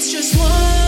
it's just one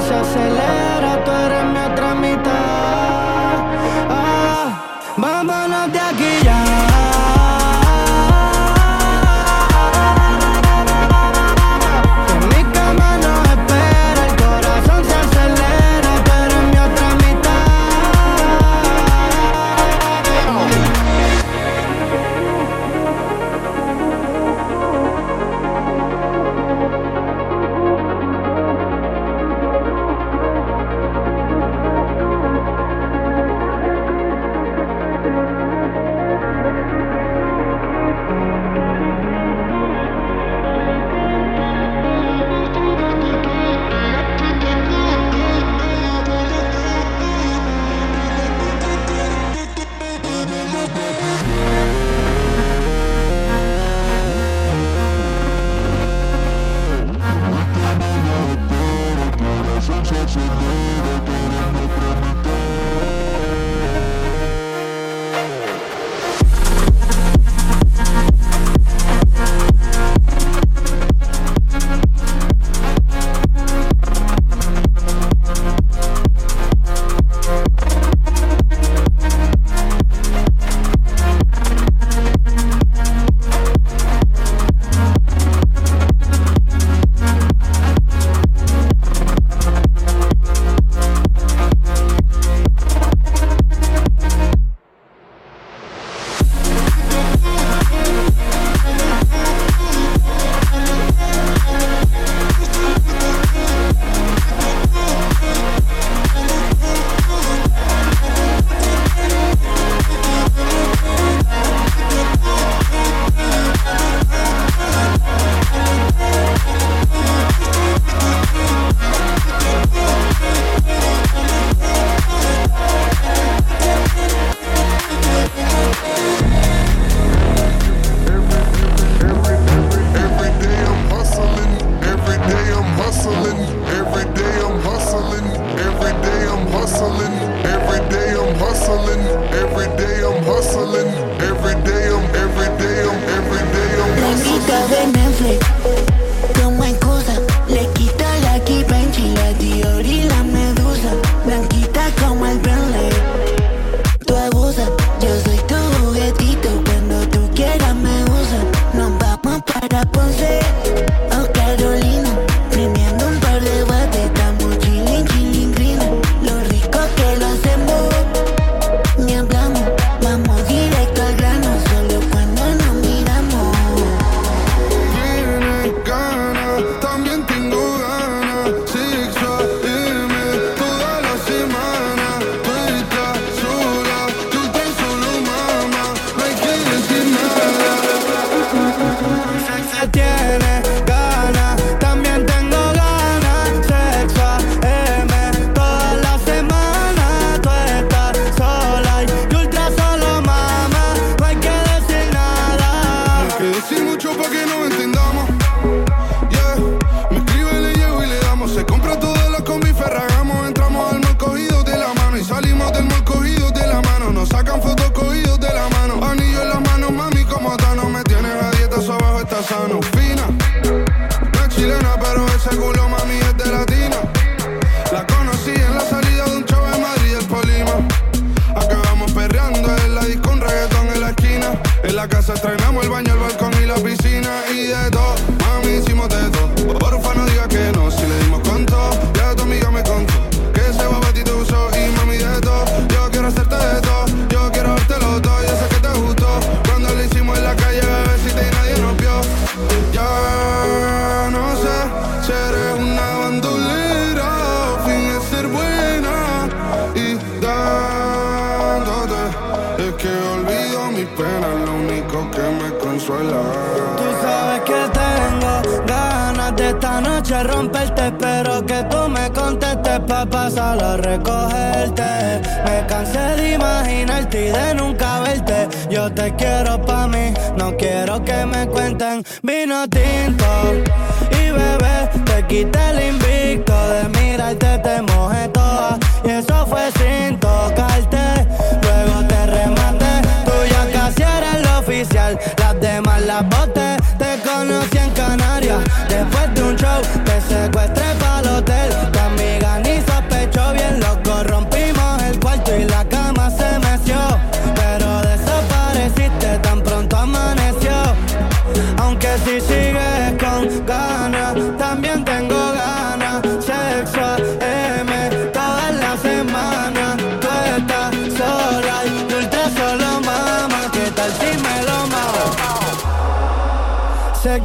se acelera.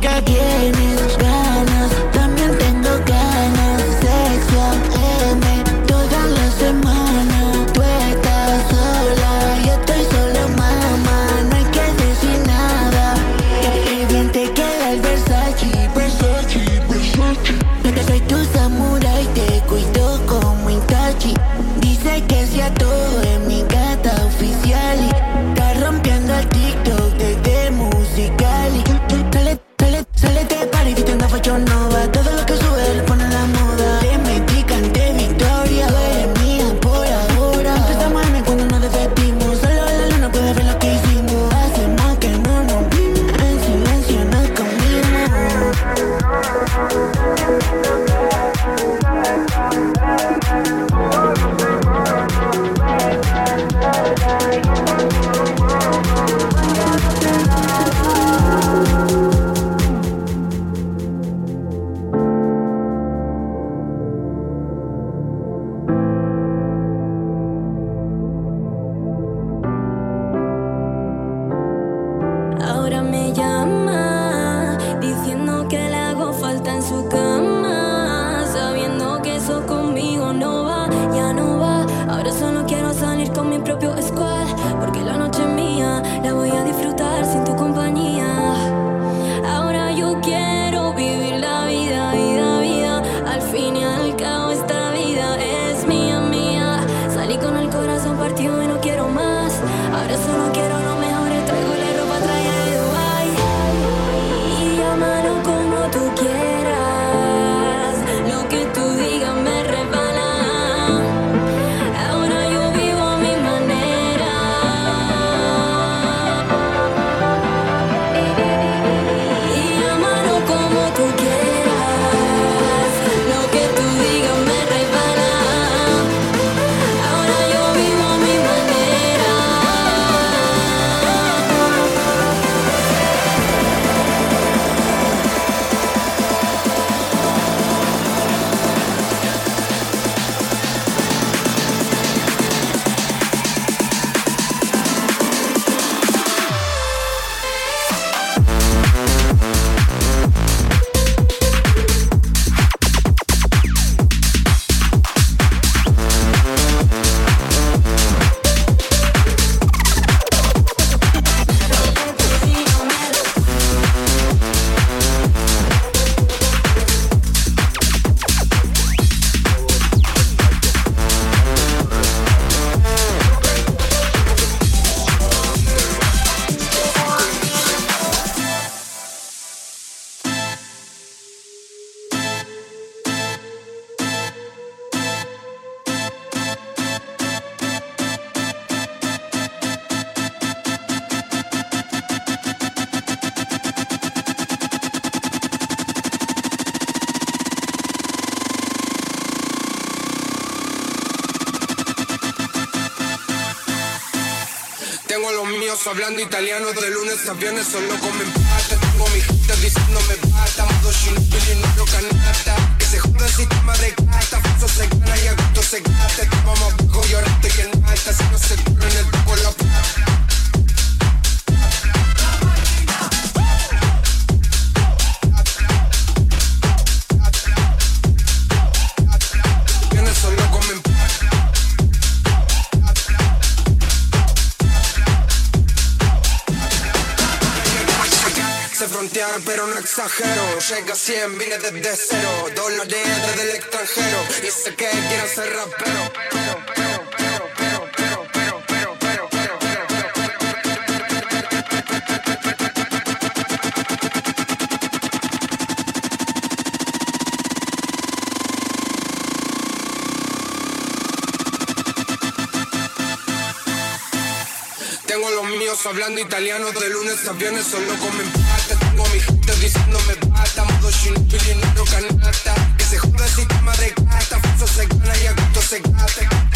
nunca tiene. aviones solo con mi empate. Tengo mi gente diciéndome llega 100, vine desde cero. Dólares desde el extranjero. Y sé que quiero ser rapero. Tengo los míos hablando italiano de lunes a viernes, solo con mi tengo mi gente diciéndome soy un billonero canasta. Que se joda el sistema de gasta, falso se gana y a gusto se gasta.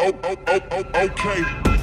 oh, oh, oh, oh, okay.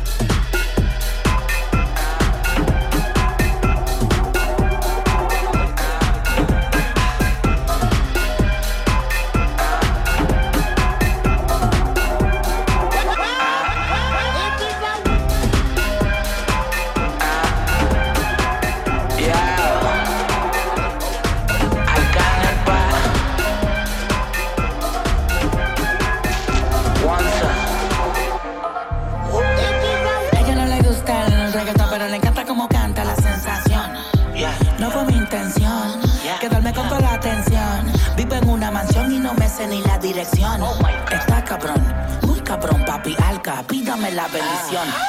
dirección. Está cabrón, muy cabrón, papi alca. Pídame la bendición. Ah.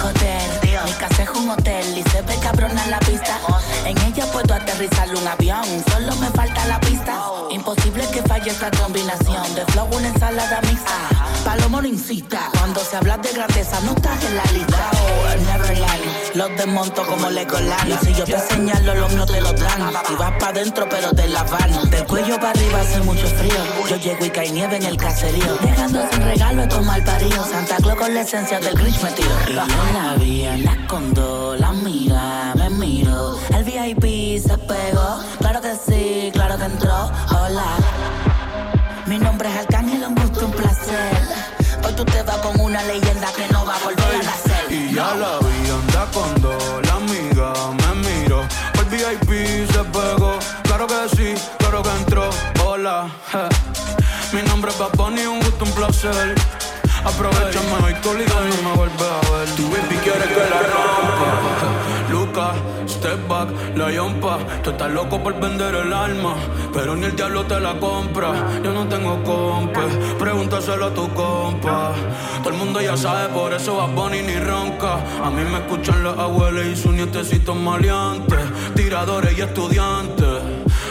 Joder, Dios. mi casa es un hotel y se ve cabrón a la pista. En ella puedo aterrizar un avión. Solo me falta la pista. Imposible que falle esta combinación de flow, una ensalada mixta. Palomo no incita, cuando se habla de grandeza no estás en la lista. Neverland, los desmonto como Legoland. Y si yo te señalo, los míos te lo dan. Y vas pa' dentro, pero te la van. Del cuello para arriba hace mucho frío. Yo llego y cae nieve en el caserío. Dejando sin regalo a tomar parío. Santa Claus con la esencia del Grinch me tiro. Y yo la vi en la condo, la mira, me miro. El VIP se pegó. Entró. Hola. Mi nombre es Arcángel, un gusto, un placer. Hoy tú te vas con una leyenda que no va a volver a nacer. Y ya la vi anda con dos, la amiga me miró. El VIP se pegó, claro que sí, claro que entró. Hola, je. mi nombre es Bad Bunny, un gusto, un placer. Aprovechame hoy tu yompa. Tú estás loco por vender el alma, pero ni el diablo te la compra. Yo no tengo compa, pregúntaselo a tu compa. Todo el mundo ya sabe, por eso va Bunny ni ronca. A mí me escuchan las abuelas y sus nietecitos maleantes, tiradores y estudiantes.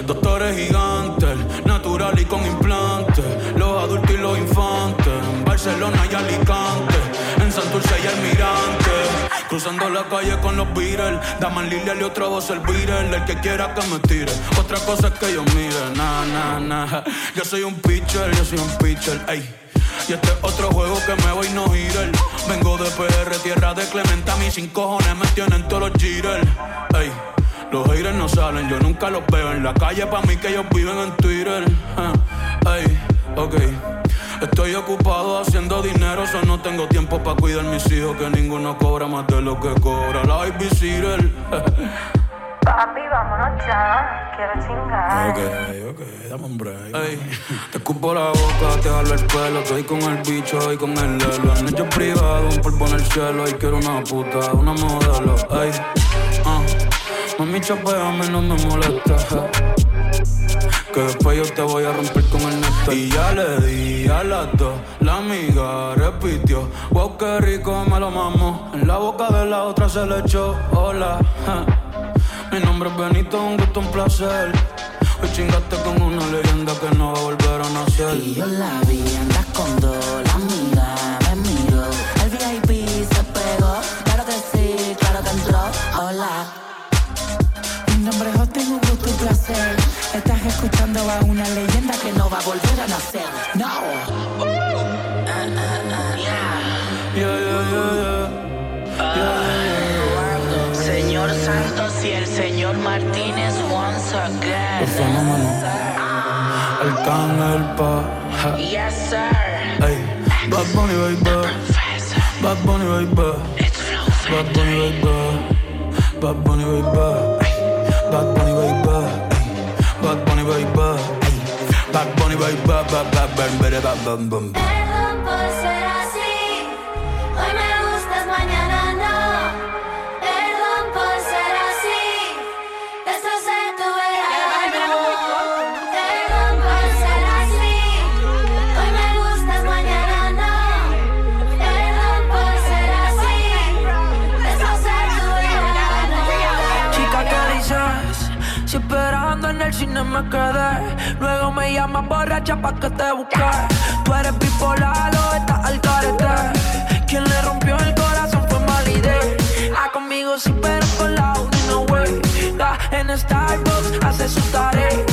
Doctores gigantes, natural y con implantes. Los adultos y los infantes. En Barcelona y Alicante. En Santurce y Almirante. Cruzando la calle con los Beatles. Daman Lilia y otra voz el Beatle. El que quiera que me tire. Otra cosa es que yo mire. Nah, nah, nah. Yo soy un pitcher, yo soy un pitcher. Ey. Y este es otro juego que me voy no girar. Vengo de PR, tierra de Clementa. Mis sin cojones me tienen todos los jitters. Ey. Los haters no salen, yo nunca los veo en la calle. Pa' mí que ellos viven en Twitter. Ah, Ey, ok. Estoy ocupado haciendo dinero, so no tengo tiempo para cuidar mis hijos. Que ninguno cobra más de lo que cobra la Ivy Cyril. Papi, vámonos ya. Quiero chingar. Ok, ok, dame un break. Ey, te escupo la boca, te jalo el pelo. Estoy con el bicho y con el lelo. En hecho privado, un polvo en el cielo. Y quiero una puta, una modelo. Ey, ah. Mami, chapeame, no me molesta. Que después yo te voy a romper con el neto. Y ya le di a las dos. La amiga repitió. Wow, qué rico me lo mamo. En la boca de la otra se le echó. Hola. ja. Mi nombre es Benito, un gusto, un placer. Hoy chingaste con una leyenda que no va a volver a nacer. Y yo la vi, andas con dos, la amiga me miró. El VIP se pegó, claro que sí, claro que entró. Hola. Mi nombre es Justin, un gusto, un placer. Estás escuchando a una leyenda que no va a volver a nacer. No. Yeah, yeah, yeah, yeah. Señor Santos y el señor Martínez once again. El fenómeno. El can, el pa. ja. Yes, sir. Bad Bunny, baby. Bad Bunny, baby. It's Flow Bad Bunny, baby. Bad Bunny, baby. Bad Bunny, baby. Bad Bunny, baby. Bad Bunny, baby. Bad, bad, bad, bad, bad, bad, bad, bad. Perdón por ser así. Hoy me el cine me quedé. Luego me llamas borracha pa' que te busque. Tú eres bipolar o estás al carete Quien le rompió el corazón fue Malide Ah, conmigo sí, pero con la uni no way. Da en Starbucks hace su tarea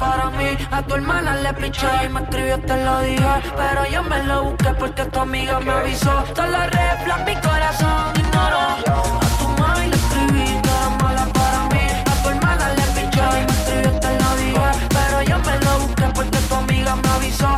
A tu hermana le piché y me escribió, te lo dije. Pero yo me lo busqué porque tu amiga me avisó. Todas las red flag, mi corazón ignoró. A tu madre le escribí era mala para mí. A tu hermana le piché y me escribió, te lo dije. Pero yo me lo busqué porque tu amiga me avisó.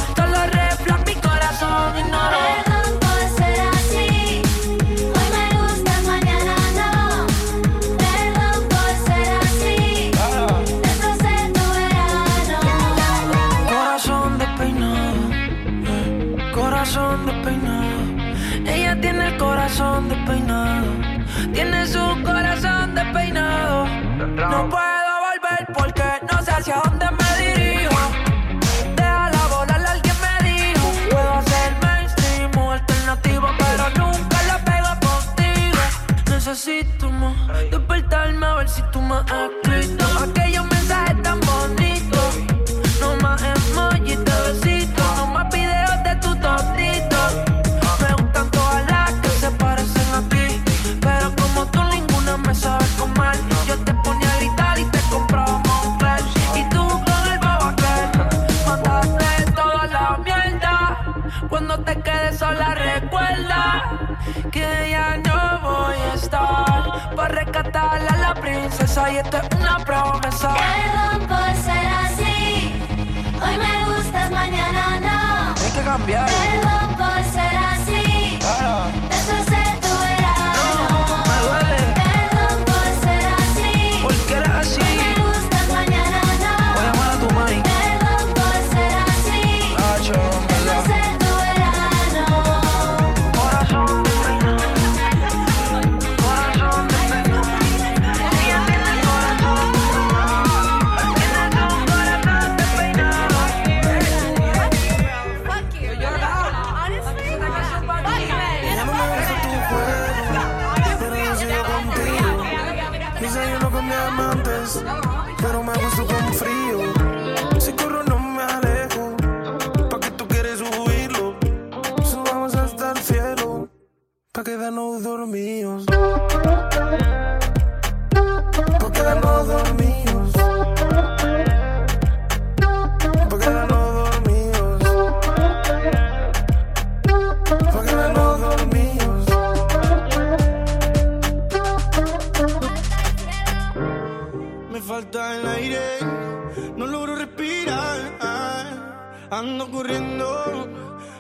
Ando corriendo,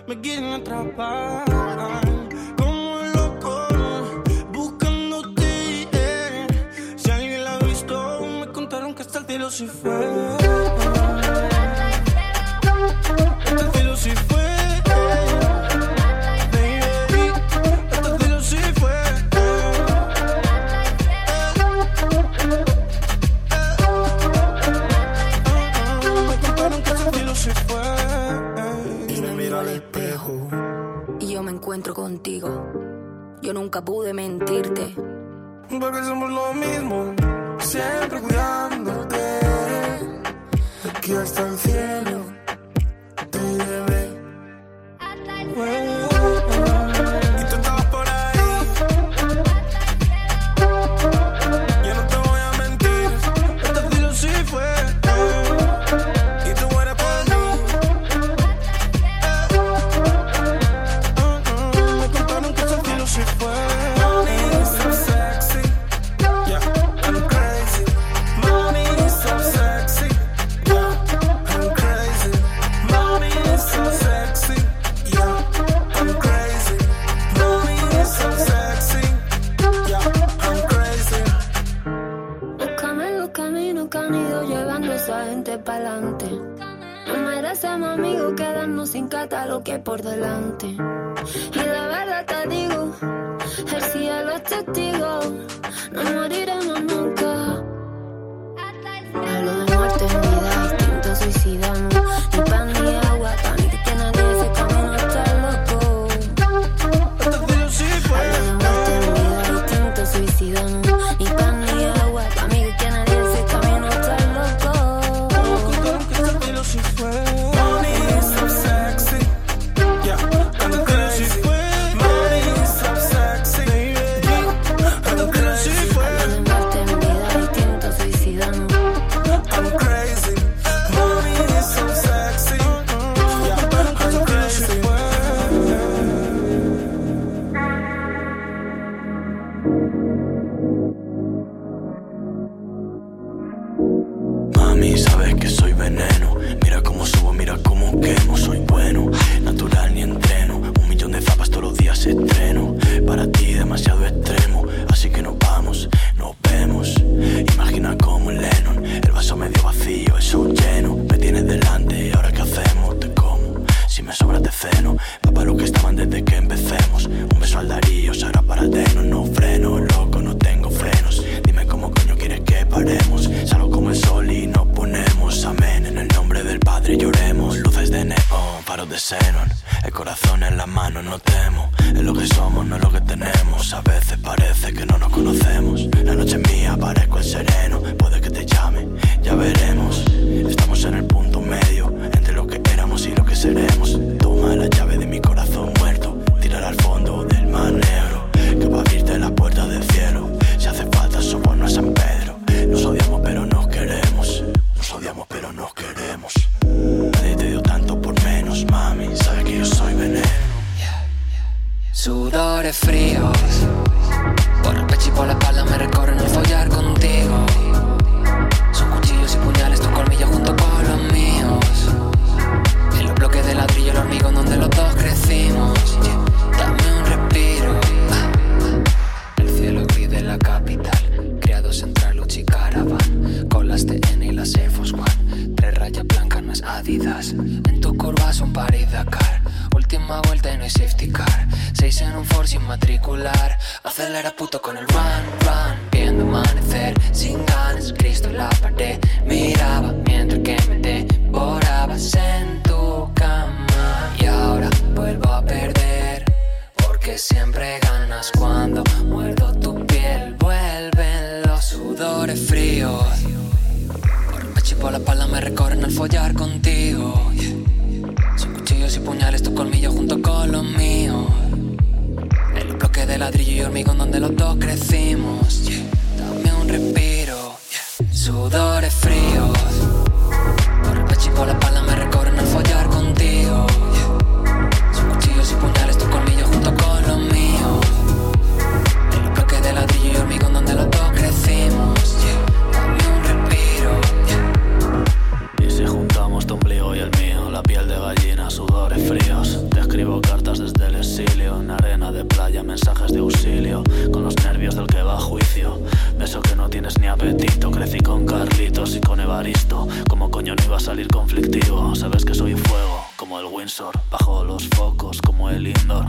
me quieren atrapar. Como un loco, buscándote. Eh. Si alguien la ha visto, me contaron que hasta el cielo se fue. Yo nunca pude mentirte. Porque somos lo mismo, siempre cuidándote. Aquí hasta el cielo.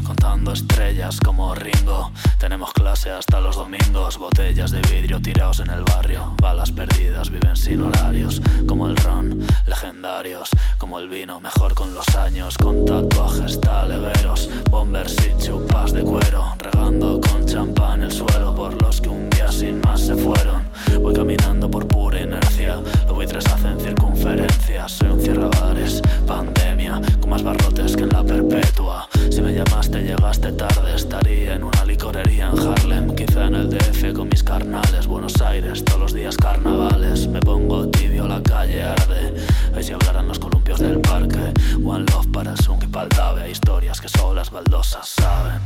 contando estrellas como Ringo. Tenemos clase hasta los domingos, botellas de vidrio tirados en el barrio, balas perdidas viven sin horarios, como el ron, legendarios, como el vino, mejor con los años, con tatuajes taleveros, bombers y chupas de cuero, regando con champán el suelo por los que un día sin más se fueron. Voy caminando por pura inercia, lo voy hacen circunferencias, soy un cierrabares, pandemia, con más barrotes que en la perpetua. Si me llamaste llegaste tarde, estaría en una licorería en Jardín Quizá en el DF con mis carnales, Buenos Aires, todos los días carnavales, me pongo tibio, la calle arde, ahí se hablarán los columpios del parque, One Love para Sunk y Paldave, historias que solo las baldosas saben.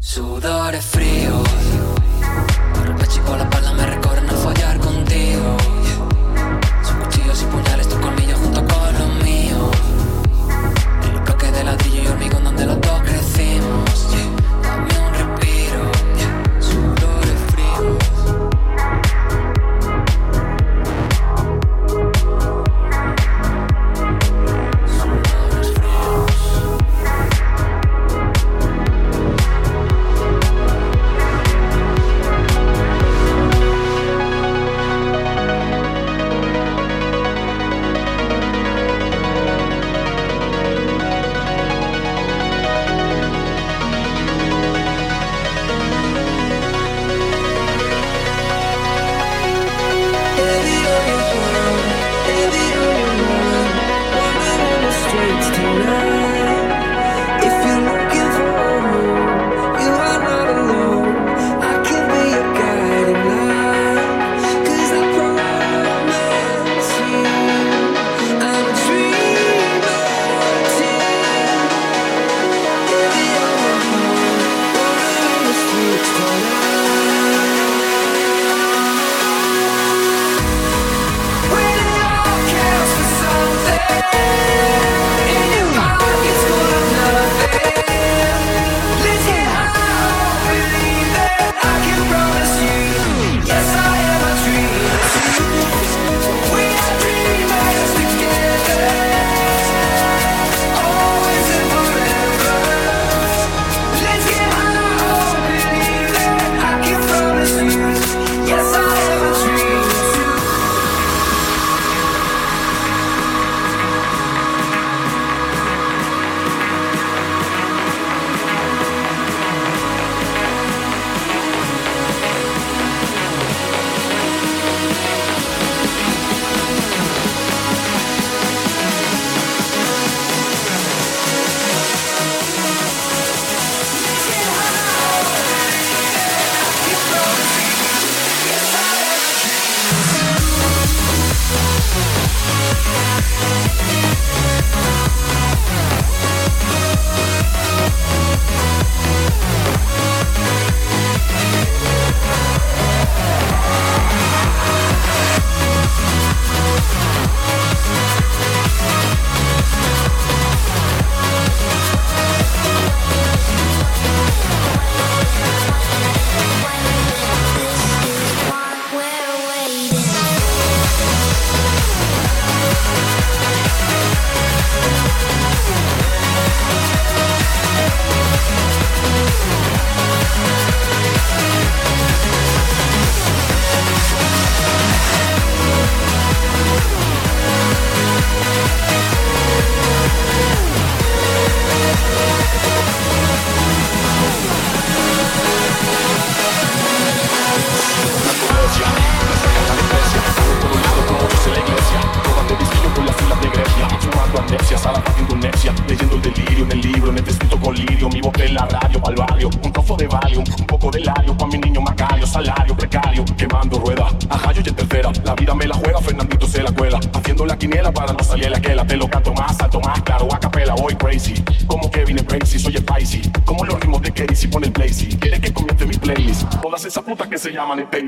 Sudores fríos, por el la espalda me recorren a follar contigo.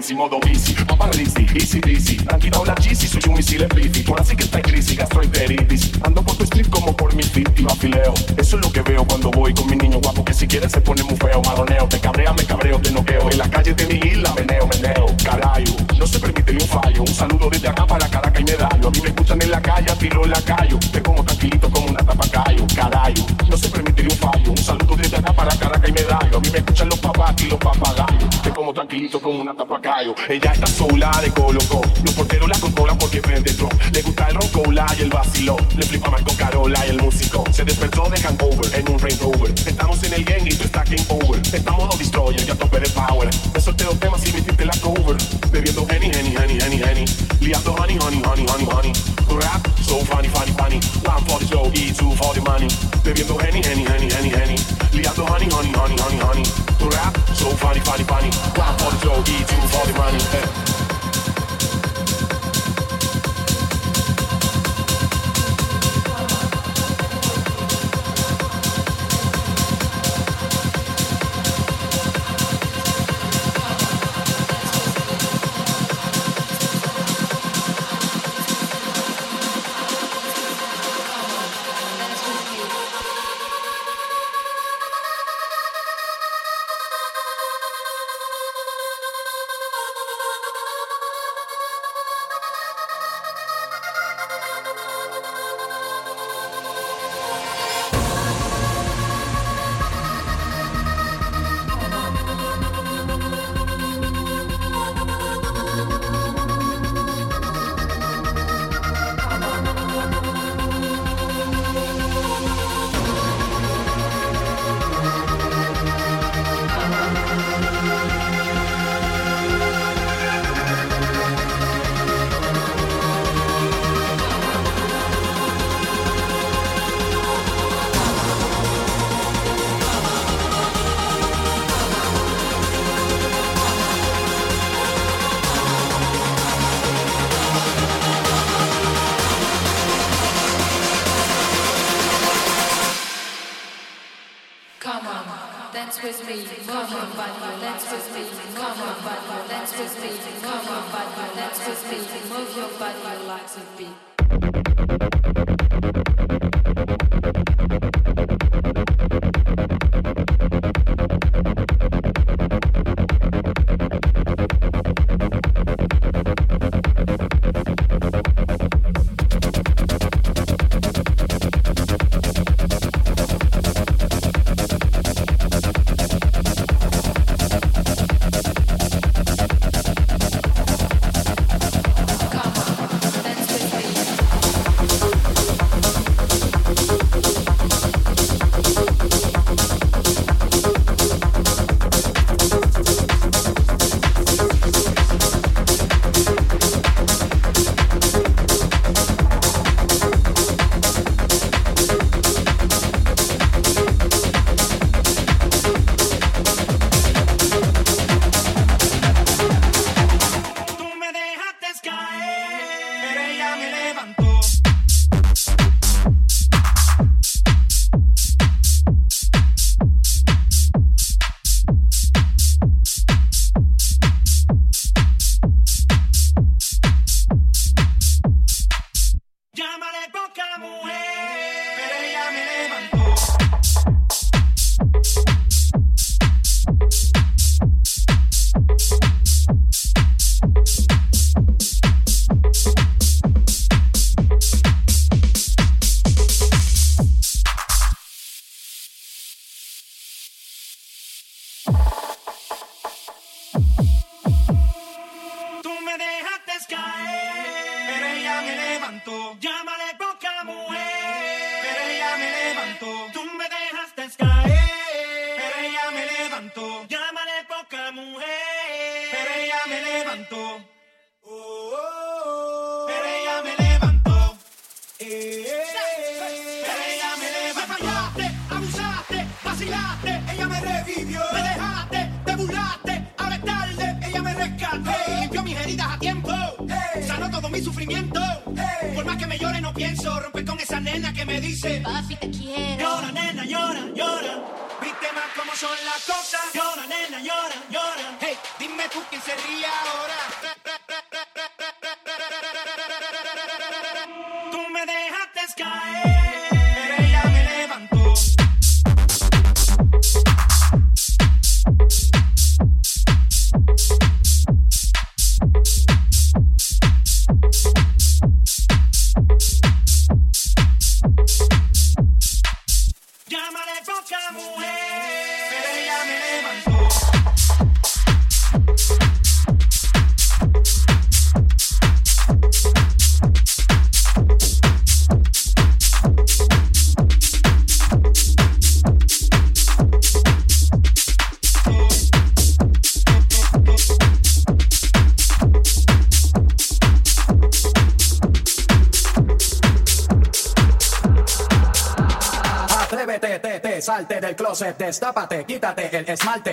Sin modo honey, honey, honey, honey, honey. Rap, so funny, funny, funny. One for the show, e two for the money. Bebiendo henny, henny, henny, henny, henny. Liando honey, honey, honey, honey, honey. Rap, so funny, funny, funny. One for the show, e two for the money. Eh. me levanto. destápate, quítate el esmalte.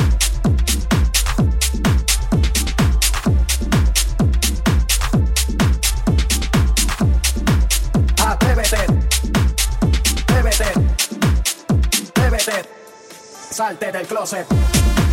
salte del closet.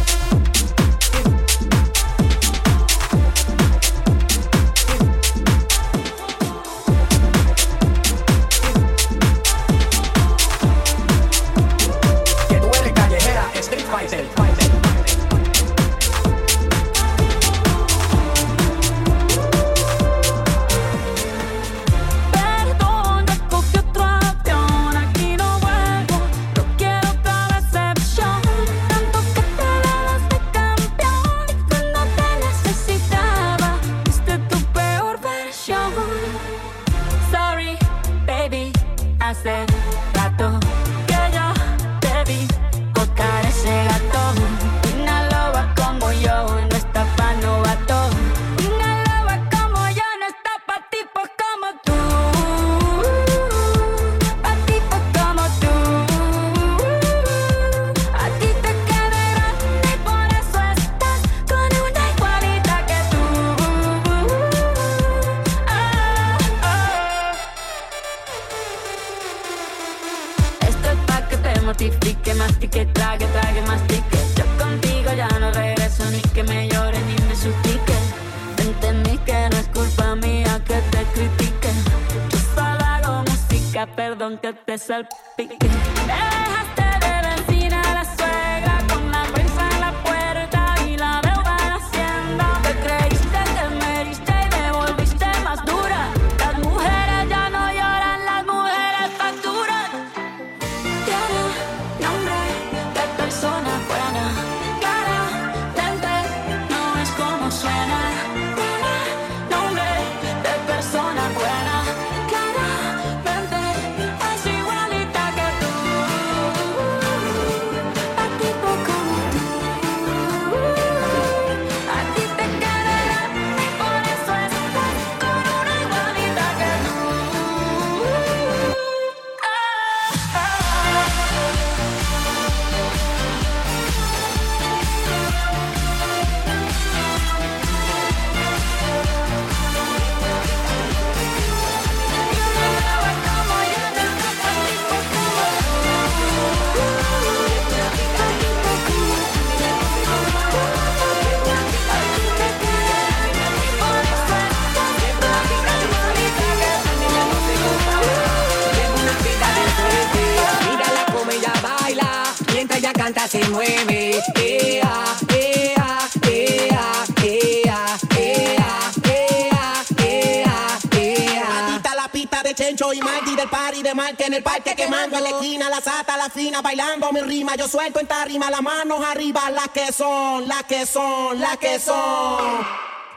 bailando mi rima. Yo suelto esta rima, las manos arriba, las que son, las que son, las que son.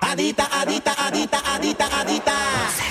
Adita, adita, adita, adita, adita.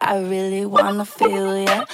I really wanna feel ya.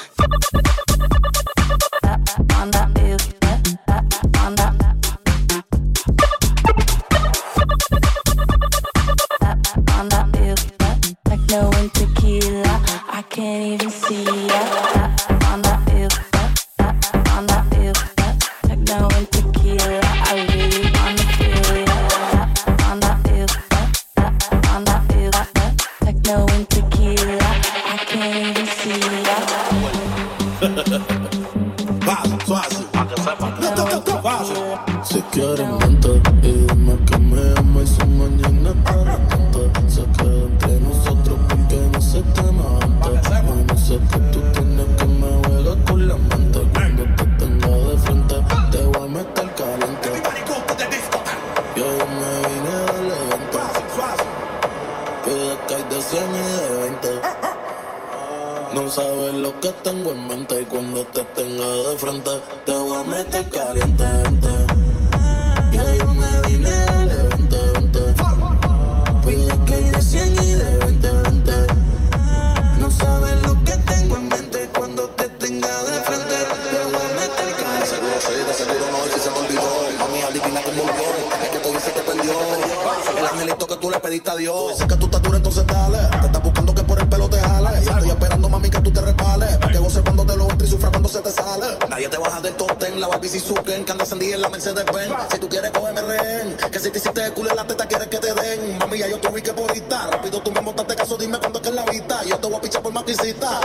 Ken, la Barbie Suken, que anda en la Mercedes Benz. Si tú quieres, cógeme rehén, que si te hiciste culo en la teta, quieres que te den. Mami, ya yo te ubiqué por ahorita, rápido tú me montaste caso, dime cuándo es que es la vista. Yo te voy a pichar por maquisita.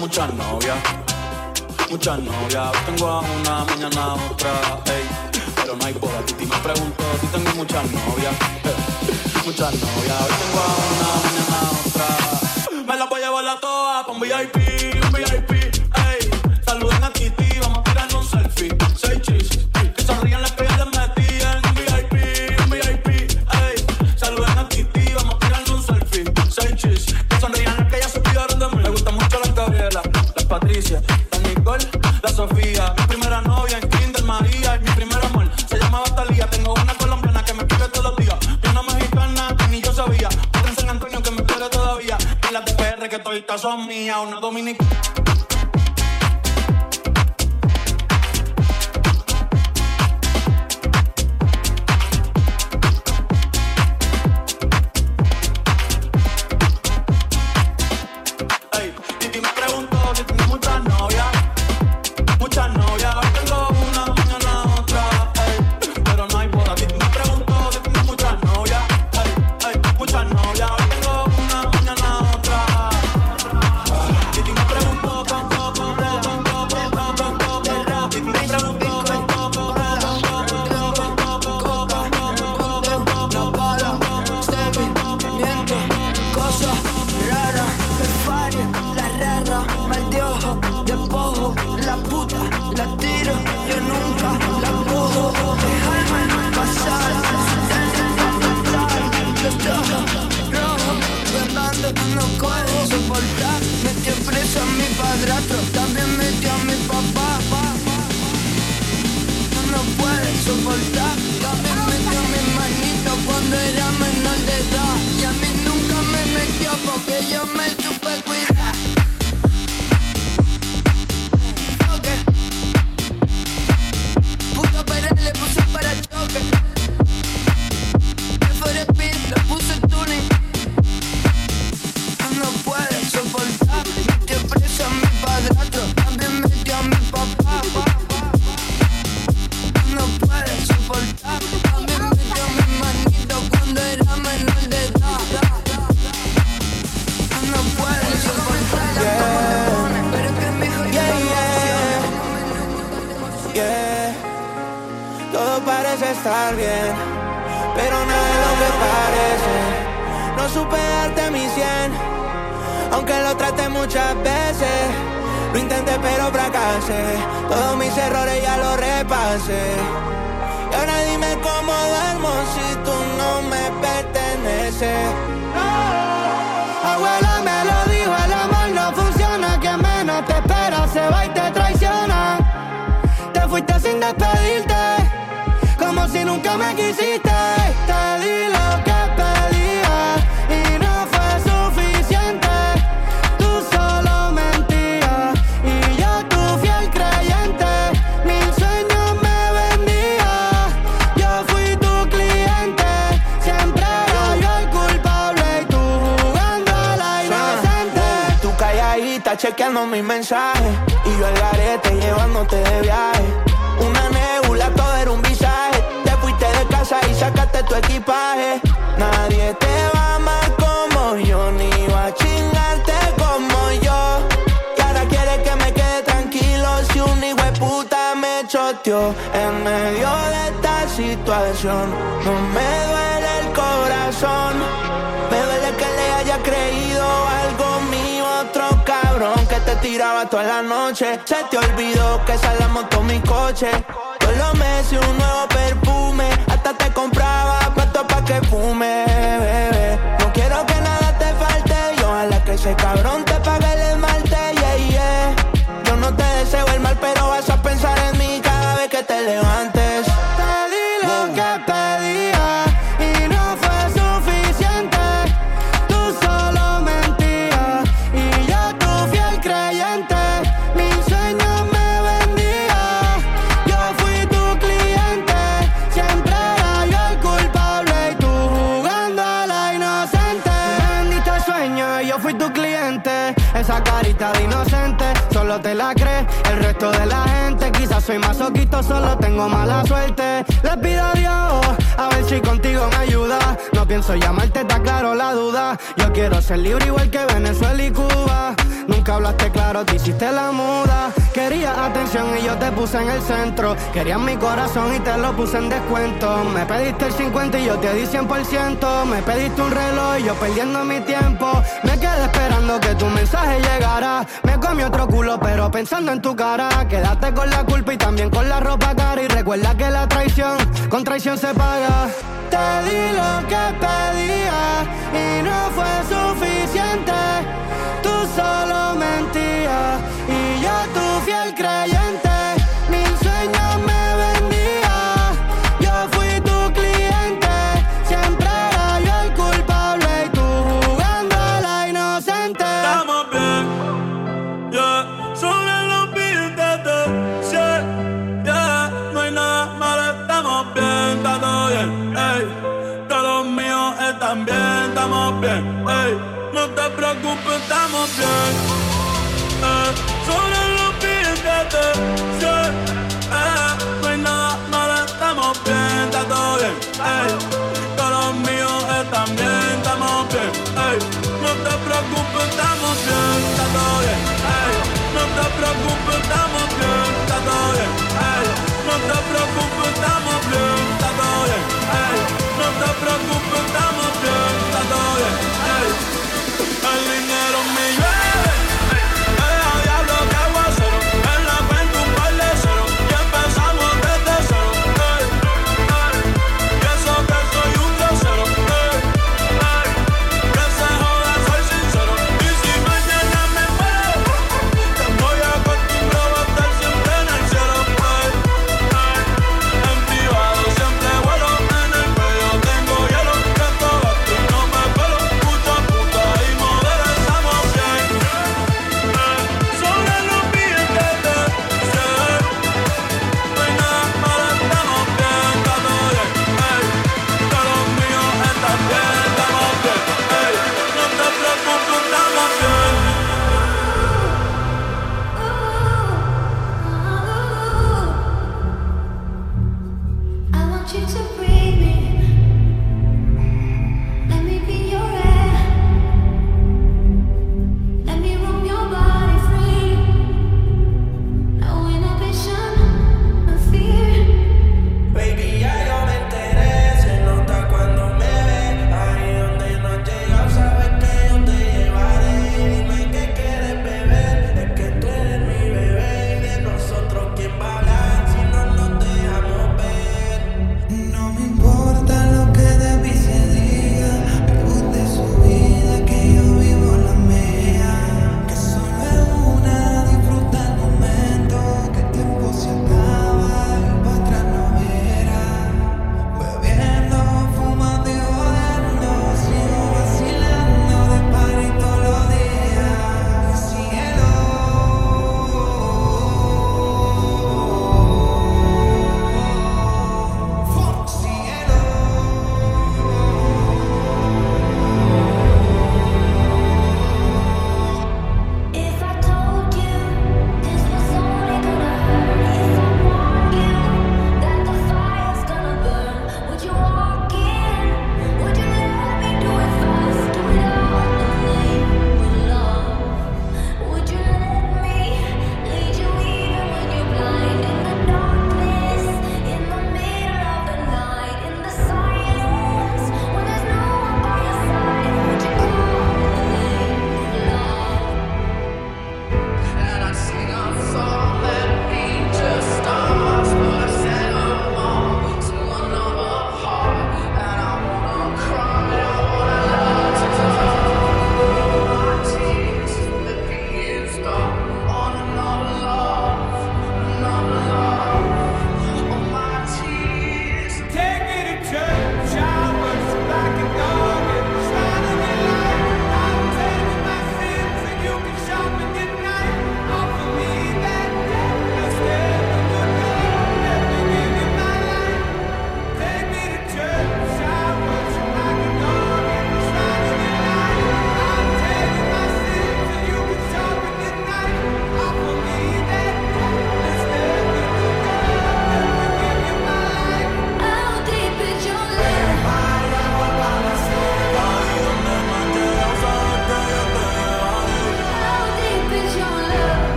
Muchas novias. Muchas novias, tengo a una, mañana a otra, ey. Pero no hay boda. Titi me preguntó si tengo muchas novias. muchas novias. Hoy tengo a una, mañana a otra. Me la voy a llevar la toa un VIP. mía, una dominicana. Parece estar bien, pero no es lo que parece. No supe darte mi cien, aunque lo traté muchas veces. Lo intenté pero fracasé, todos mis errores ya los repasé. Y ahora dime cómo duermo si tú no me perteneces. Abuela me lo dijo, el amor no funciona, que menos te espera se va y te traiciona. Te fuiste sin si nunca me quisiste. Te di lo que pedía y no fue suficiente. Tú solo mentías y yo tu fiel creyente. Mil sueños me vendía, yo fui tu cliente. Siempre era yo el culpable y tú jugando a la inocente. Tú calladita chequeando mis mensajes y yo el garete llevándote de viaje. Tu equipaje. Nadie te va a amar como yo, ni va a chingarte como yo. Y ahora quieres que me quede tranquilo si un hijo de puta me choteó en medio de esta situación. No me duele el corazón, me duele que le haya creído algo mío otro cabrón que te tiraba toda la noche. Se te olvidó que esa la montó mi coche. Todos los meses un nuevo perfume, te compraba puesto pa' que fume, bebé. No quiero que nada te falte, y ojalá que ese cabrón te pague el esmalte, yeah, yeah. Yo no te deseo el mal, pero vas a pensar en mí cada vez que te levantes. Soy masoquito, solo tengo mala suerte. Le pido a Dios, a ver si contigo me ayuda. No pienso llamarte, está claro la duda. Yo quiero ser libre igual que Venezuela y Cuba. Nunca hablaste claro, te hiciste la muda. Querías atención y yo te puse en el centro. Querías mi corazón y te lo puse en descuento. Me pediste el 50 y yo te di 100%. Me pediste un reloj y yo perdiendo mi tiempo. Me quedé esperando que tu mensaje llegara. Me comí otro culo, pero pensando en tu cara. Quédate con la culpa y también con la ropa cara. Y recuerda que la traición con traición se paga. Te di lo que pedía y no fue suficiente. Tú solo mentías y yo tu fiel creyente. Te preocupes, estamos bien, eh. Sobre los billetes, yeah, yeah. No hay nada malo, estamos bien, está todo bien, ey. Todos los míos están bien, estamos bien, ey. No te preocupes, estamos bien, está todo bien, ey. No te preocupes, estamos bien, está todo bien, ey. No te preocupes, estamos bien, está todo bien, ey. No te preocupes, El dinero me.